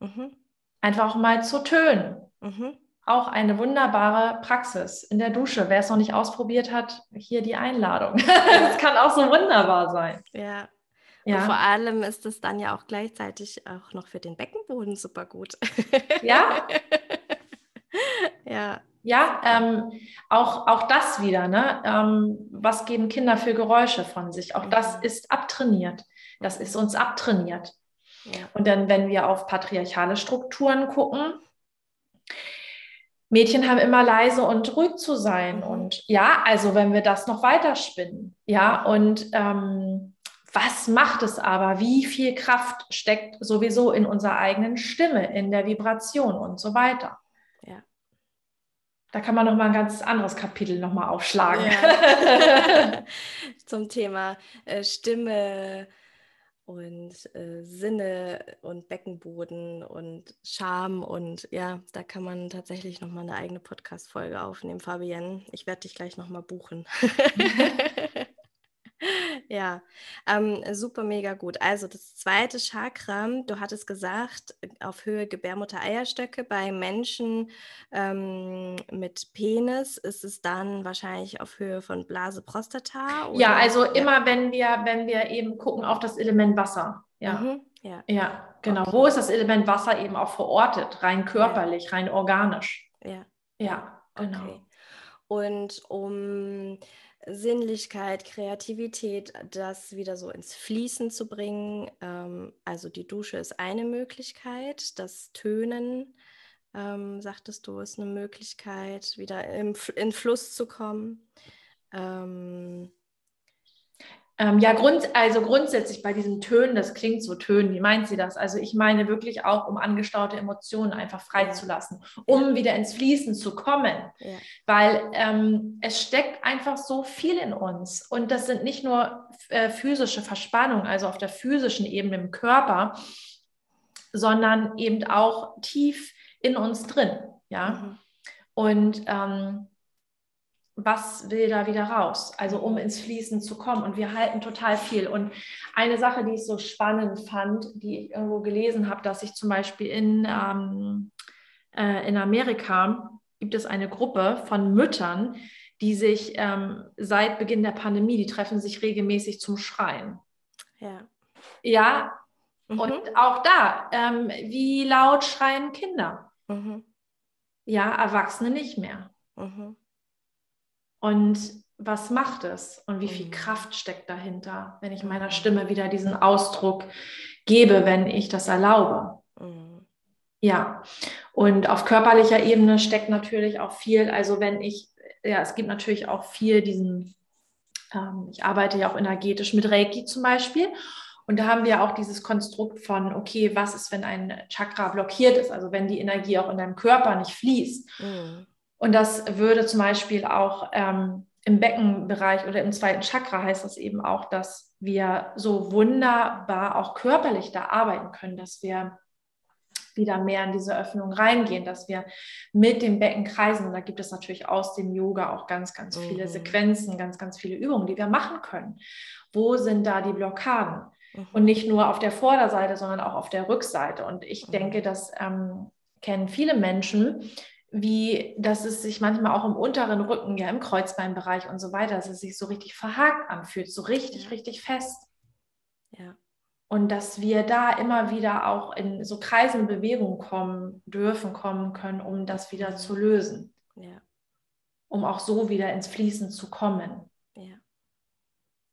Mhm. Einfach mal zu tönen. Mhm. Auch eine wunderbare Praxis in der Dusche. Wer es noch nicht ausprobiert hat, hier die Einladung. (laughs) das kann auch so wunderbar sein. Ja. Ja. Und vor allem ist es dann ja auch gleichzeitig auch noch für den Beckenboden super gut. Ja. (laughs) ja. Ja, ähm, auch, auch das wieder, ne? Ähm, was geben Kinder für Geräusche von sich? Auch das mhm. ist abtrainiert. Das ist uns abtrainiert. Ja. Und dann, wenn wir auf patriarchale Strukturen gucken, Mädchen haben immer leise und ruhig zu sein. Mhm. Und ja, also wenn wir das noch weiterspinnen, ja, und ähm, was macht es aber? Wie viel Kraft steckt sowieso in unserer eigenen Stimme, in der Vibration und so weiter? Da kann man noch mal ein ganz anderes Kapitel noch mal aufschlagen. Ja. (laughs) Zum Thema äh, Stimme und äh, Sinne und Beckenboden und Scham und ja, da kann man tatsächlich noch mal eine eigene Podcast-Folge aufnehmen, Fabienne. Ich werde dich gleich noch mal buchen. (laughs) Ja, ähm, super mega gut. Also das zweite Chakra, du hattest gesagt, auf Höhe Gebärmutter-Eierstöcke. Bei Menschen ähm, mit Penis ist es dann wahrscheinlich auf Höhe von Blase, Prostata. Oder? Ja, also ja. immer wenn wir, wenn wir eben gucken auf das Element Wasser. Ja, mhm, ja. ja genau. Okay. Wo ist das Element Wasser eben auch verortet? Rein körperlich, ja. rein organisch. Ja. Ja, genau. Okay. Und um Sinnlichkeit, Kreativität, das wieder so ins Fließen zu bringen. Ähm, also die Dusche ist eine Möglichkeit, das Tönen, ähm, sagtest du, ist eine Möglichkeit, wieder im, in Fluss zu kommen. Ähm, ähm, ja, grund, also grundsätzlich bei diesen Tönen, das klingt so Tönen, wie meint sie das? Also ich meine wirklich auch, um angestaute Emotionen einfach freizulassen, um wieder ins Fließen zu kommen, ja. weil ähm, es steckt einfach so viel in uns und das sind nicht nur äh, physische Verspannungen, also auf der physischen Ebene im Körper, sondern eben auch tief in uns drin, ja. Mhm. Und ähm, was will da wieder raus? Also um ins Fließen zu kommen. Und wir halten total viel. Und eine Sache, die ich so spannend fand, die ich irgendwo gelesen habe, dass ich zum Beispiel in, ähm, äh, in Amerika gibt es eine Gruppe von Müttern, die sich ähm, seit Beginn der Pandemie, die treffen sich regelmäßig zum Schreien. Ja. Ja, mhm. und auch da, ähm, wie laut schreien Kinder? Mhm. Ja, Erwachsene nicht mehr. Mhm. Und was macht es und wie viel mhm. Kraft steckt dahinter, wenn ich meiner Stimme wieder diesen Ausdruck gebe, wenn ich das erlaube. Mhm. Ja, und auf körperlicher Ebene steckt natürlich auch viel, also wenn ich, ja, es gibt natürlich auch viel diesen, ähm, ich arbeite ja auch energetisch mit Reiki zum Beispiel. Und da haben wir auch dieses Konstrukt von, okay, was ist, wenn ein Chakra blockiert ist, also wenn die Energie auch in deinem Körper nicht fließt. Mhm. Und das würde zum Beispiel auch ähm, im Beckenbereich oder im zweiten Chakra heißt das eben auch, dass wir so wunderbar auch körperlich da arbeiten können, dass wir wieder mehr in diese Öffnung reingehen, dass wir mit dem Becken kreisen. Und da gibt es natürlich aus dem Yoga auch ganz, ganz viele mhm. Sequenzen, ganz, ganz viele Übungen, die wir machen können. Wo sind da die Blockaden? Mhm. Und nicht nur auf der Vorderseite, sondern auch auf der Rückseite. Und ich mhm. denke, das ähm, kennen viele Menschen, wie dass es sich manchmal auch im unteren Rücken, ja im Kreuzbeinbereich und so weiter, dass es sich so richtig verhakt anfühlt, so richtig, ja. richtig fest. Ja. Und dass wir da immer wieder auch in so kreisende Bewegungen kommen dürfen, kommen können, um das wieder zu lösen. Ja. Um auch so wieder ins Fließen zu kommen.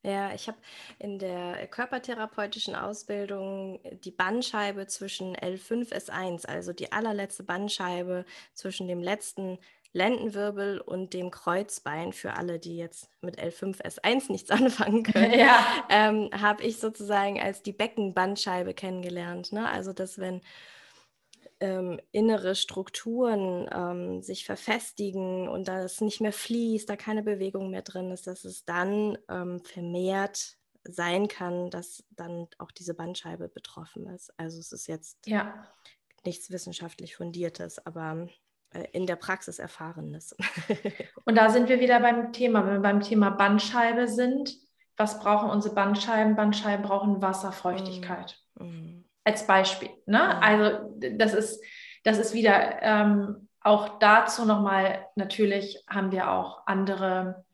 Ja. Ich habe in der körpertherapeutischen Ausbildung die Bandscheibe zwischen L5, S1, also die allerletzte Bandscheibe zwischen dem letzten Lendenwirbel und dem Kreuzbein, für alle, die jetzt mit L5, S1 nichts (laughs) anfangen können, (laughs) ja. ähm, habe ich sozusagen als die Beckenbandscheibe kennengelernt. Ne? Also, dass wenn ähm, innere Strukturen ähm, sich verfestigen und da es nicht mehr fließt, da keine Bewegung mehr drin ist, dass es dann ähm, vermehrt sein kann, dass dann auch diese Bandscheibe betroffen ist. Also es ist jetzt ja. nichts wissenschaftlich fundiertes, aber äh, in der Praxis erfahrenes. (laughs) und da sind wir wieder beim Thema, wenn wir beim Thema Bandscheibe sind. Was brauchen unsere Bandscheiben? Bandscheiben brauchen Wasserfeuchtigkeit. Mm. Mm als Beispiel. Ne? Also das ist, das ist wieder ähm, auch dazu nochmal, natürlich haben wir auch andere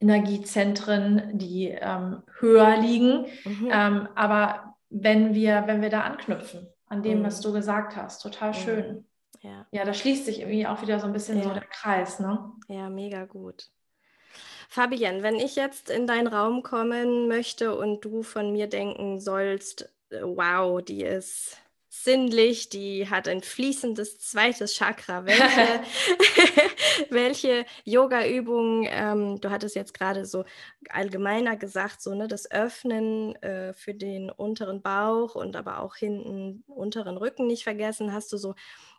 Energiezentren, die ähm, höher liegen. Mhm. Ähm, aber wenn wir, wenn wir da anknüpfen an dem, mhm. was du gesagt hast, total mhm. schön. Ja. ja, da schließt sich irgendwie auch wieder so ein bisschen ja. so der Kreis. Ne? Ja, mega gut. Fabienne, wenn ich jetzt in deinen Raum kommen möchte und du von mir denken sollst, wow, die ist sinnlich, die hat ein fließendes zweites Chakra. Welche, (laughs) (laughs) welche Yoga-Übungen, ähm, du hattest jetzt gerade so allgemeiner gesagt, so ne, das Öffnen äh, für den unteren Bauch und aber auch hinten unteren Rücken nicht vergessen. Hast du so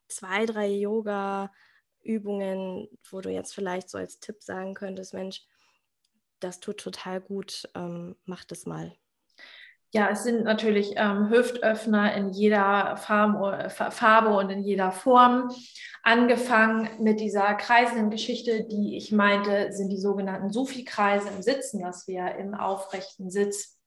zwei, drei Yoga-Übungen, wo du jetzt vielleicht so als Tipp sagen könntest, Mensch, das tut total gut, ähm, mach das mal. Ja, es sind natürlich ähm, Hüftöffner in jeder Farm, Farbe und in jeder Form. Angefangen mit dieser kreisenden Geschichte, die ich meinte, sind die sogenannten Sufi-Kreise im Sitzen, dass wir im aufrechten Sitz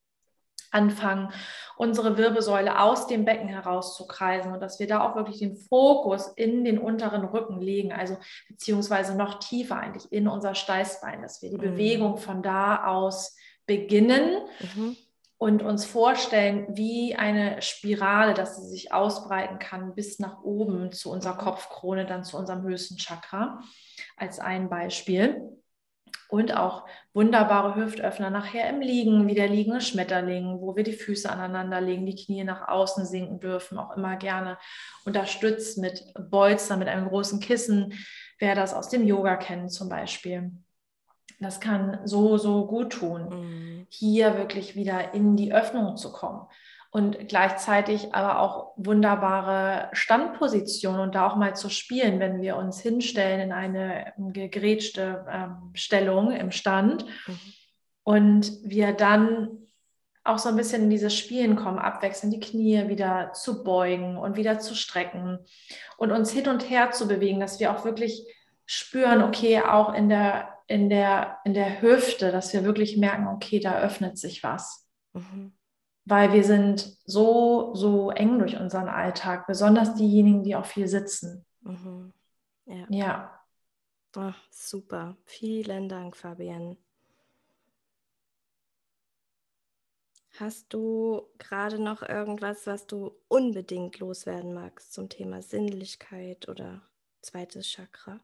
anfangen, unsere Wirbelsäule aus dem Becken heraus zu kreisen und dass wir da auch wirklich den Fokus in den unteren Rücken legen, also beziehungsweise noch tiefer eigentlich in unser Steißbein, dass wir die mhm. Bewegung von da aus beginnen. Mhm und uns vorstellen, wie eine Spirale, dass sie sich ausbreiten kann bis nach oben zu unserer. Kopfkrone, dann zu unserem höchsten Chakra, als ein Beispiel. Und auch wunderbare Hüftöffner nachher im Liegen, wie der liegende Schmetterling, wo wir die Füße aneinander legen, die Knie nach außen sinken dürfen, auch immer gerne unterstützt mit Bolster, mit einem großen Kissen, wer das aus dem Yoga kennt zum Beispiel. Das kann so, so gut tun, mhm. hier wirklich wieder in die Öffnung zu kommen. Und gleichzeitig aber auch wunderbare Standpositionen und da auch mal zu spielen, wenn wir uns hinstellen in eine gegrätschte ähm, Stellung im Stand mhm. und wir dann auch so ein bisschen in dieses Spielen kommen, abwechselnd die Knie wieder zu beugen und wieder zu strecken und uns hin und her zu bewegen, dass wir auch wirklich spüren, okay, auch in der in der, in der Hüfte, dass wir wirklich merken, okay, da öffnet sich was. Mhm. Weil wir sind so, so eng durch unseren Alltag, besonders diejenigen, die auch viel sitzen. Mhm. Ja. ja. Ach, super. Vielen Dank, Fabienne. Hast du gerade noch irgendwas, was du unbedingt loswerden magst zum Thema Sinnlichkeit oder zweites Chakra?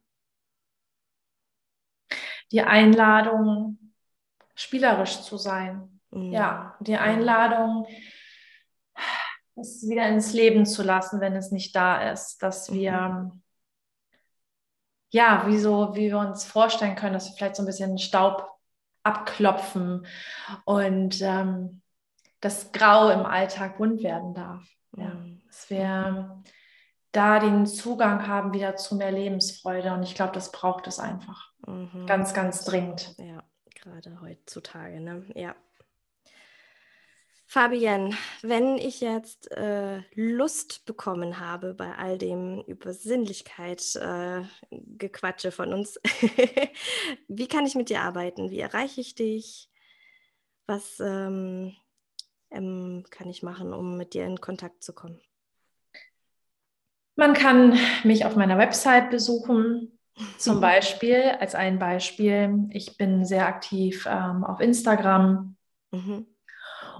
Die Einladung, spielerisch zu sein. Mhm. Ja, die Einladung, es wieder ins Leben zu lassen, wenn es nicht da ist, dass wir, mhm. ja, wie, so, wie wir uns vorstellen können, dass wir vielleicht so ein bisschen Staub abklopfen und ähm, das Grau im Alltag bunt werden darf. Ja, mhm. dass wir da den Zugang haben wieder zu mehr Lebensfreude und ich glaube, das braucht es einfach. Mhm. Ganz, ganz dringend. Ja, gerade heutzutage. Ne? Ja. Fabienne, wenn ich jetzt äh, Lust bekommen habe bei all dem über Sinnlichkeit äh, Gequatsche von uns, (laughs) wie kann ich mit dir arbeiten? Wie erreiche ich dich? Was ähm, ähm, kann ich machen, um mit dir in Kontakt zu kommen? Man kann mich auf meiner Website besuchen zum (laughs) Beispiel, als ein Beispiel, ich bin sehr aktiv ähm, auf Instagram. Mhm.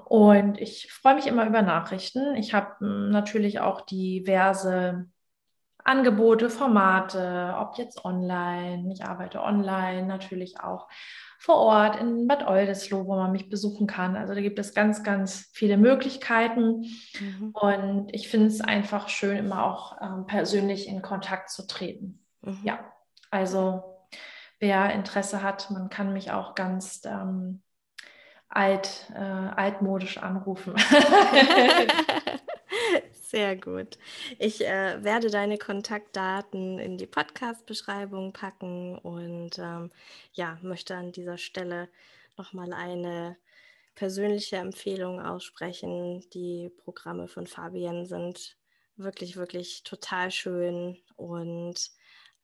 Und ich freue mich immer über Nachrichten. Ich habe hm, natürlich auch diverse Angebote, Formate, ob jetzt online. Ich arbeite online natürlich auch vor Ort in Bad Oldesloe, wo man mich besuchen kann. Also da gibt es ganz, ganz viele Möglichkeiten. Mhm. Und ich finde es einfach schön, immer auch ähm, persönlich in Kontakt zu treten. Mhm. Ja, also wer Interesse hat, man kann mich auch ganz ähm, alt, äh, altmodisch anrufen. (laughs) (laughs) Sehr gut. Ich äh, werde deine Kontaktdaten in die Podcast-Beschreibung packen und ähm, ja, möchte an dieser Stelle nochmal eine persönliche Empfehlung aussprechen. Die Programme von Fabian sind wirklich, wirklich total schön und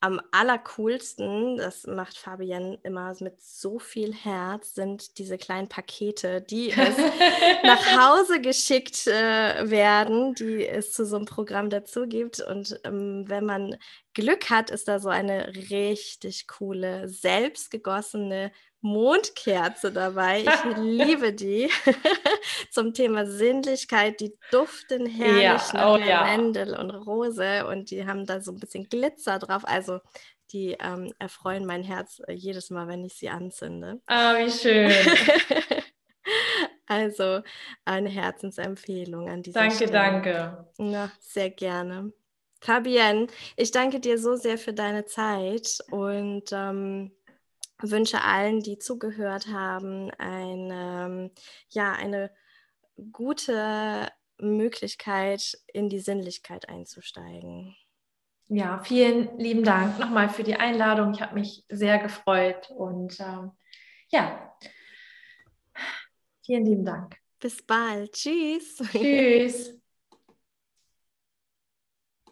am allercoolsten, das macht Fabienne immer mit so viel Herz, sind diese kleinen Pakete, die es nach (laughs) Hause geschickt äh, werden, die es zu so einem Programm dazu gibt. Und ähm, wenn man Glück hat, ist da so eine richtig coole, selbstgegossene Mondkerze dabei. Ich liebe (laughs) die. (laughs) Zum Thema Sinnlichkeit. Die duften herrlich ja, nach oh, ja. und Rose und die haben da so ein bisschen Glitzer drauf. Also die ähm, erfreuen mein Herz äh, jedes Mal, wenn ich sie anzünde. Ah, wie schön. (laughs) also eine Herzensempfehlung an dieser danke, Stelle. Danke, danke. Na, sehr gerne. Fabienne, ich danke dir so sehr für deine Zeit und ähm, wünsche allen, die zugehört haben, eine, ja, eine gute Möglichkeit, in die Sinnlichkeit einzusteigen. Ja, vielen lieben Dank nochmal für die Einladung. Ich habe mich sehr gefreut und ähm, ja, vielen lieben Dank. Bis bald. Tschüss. Tschüss.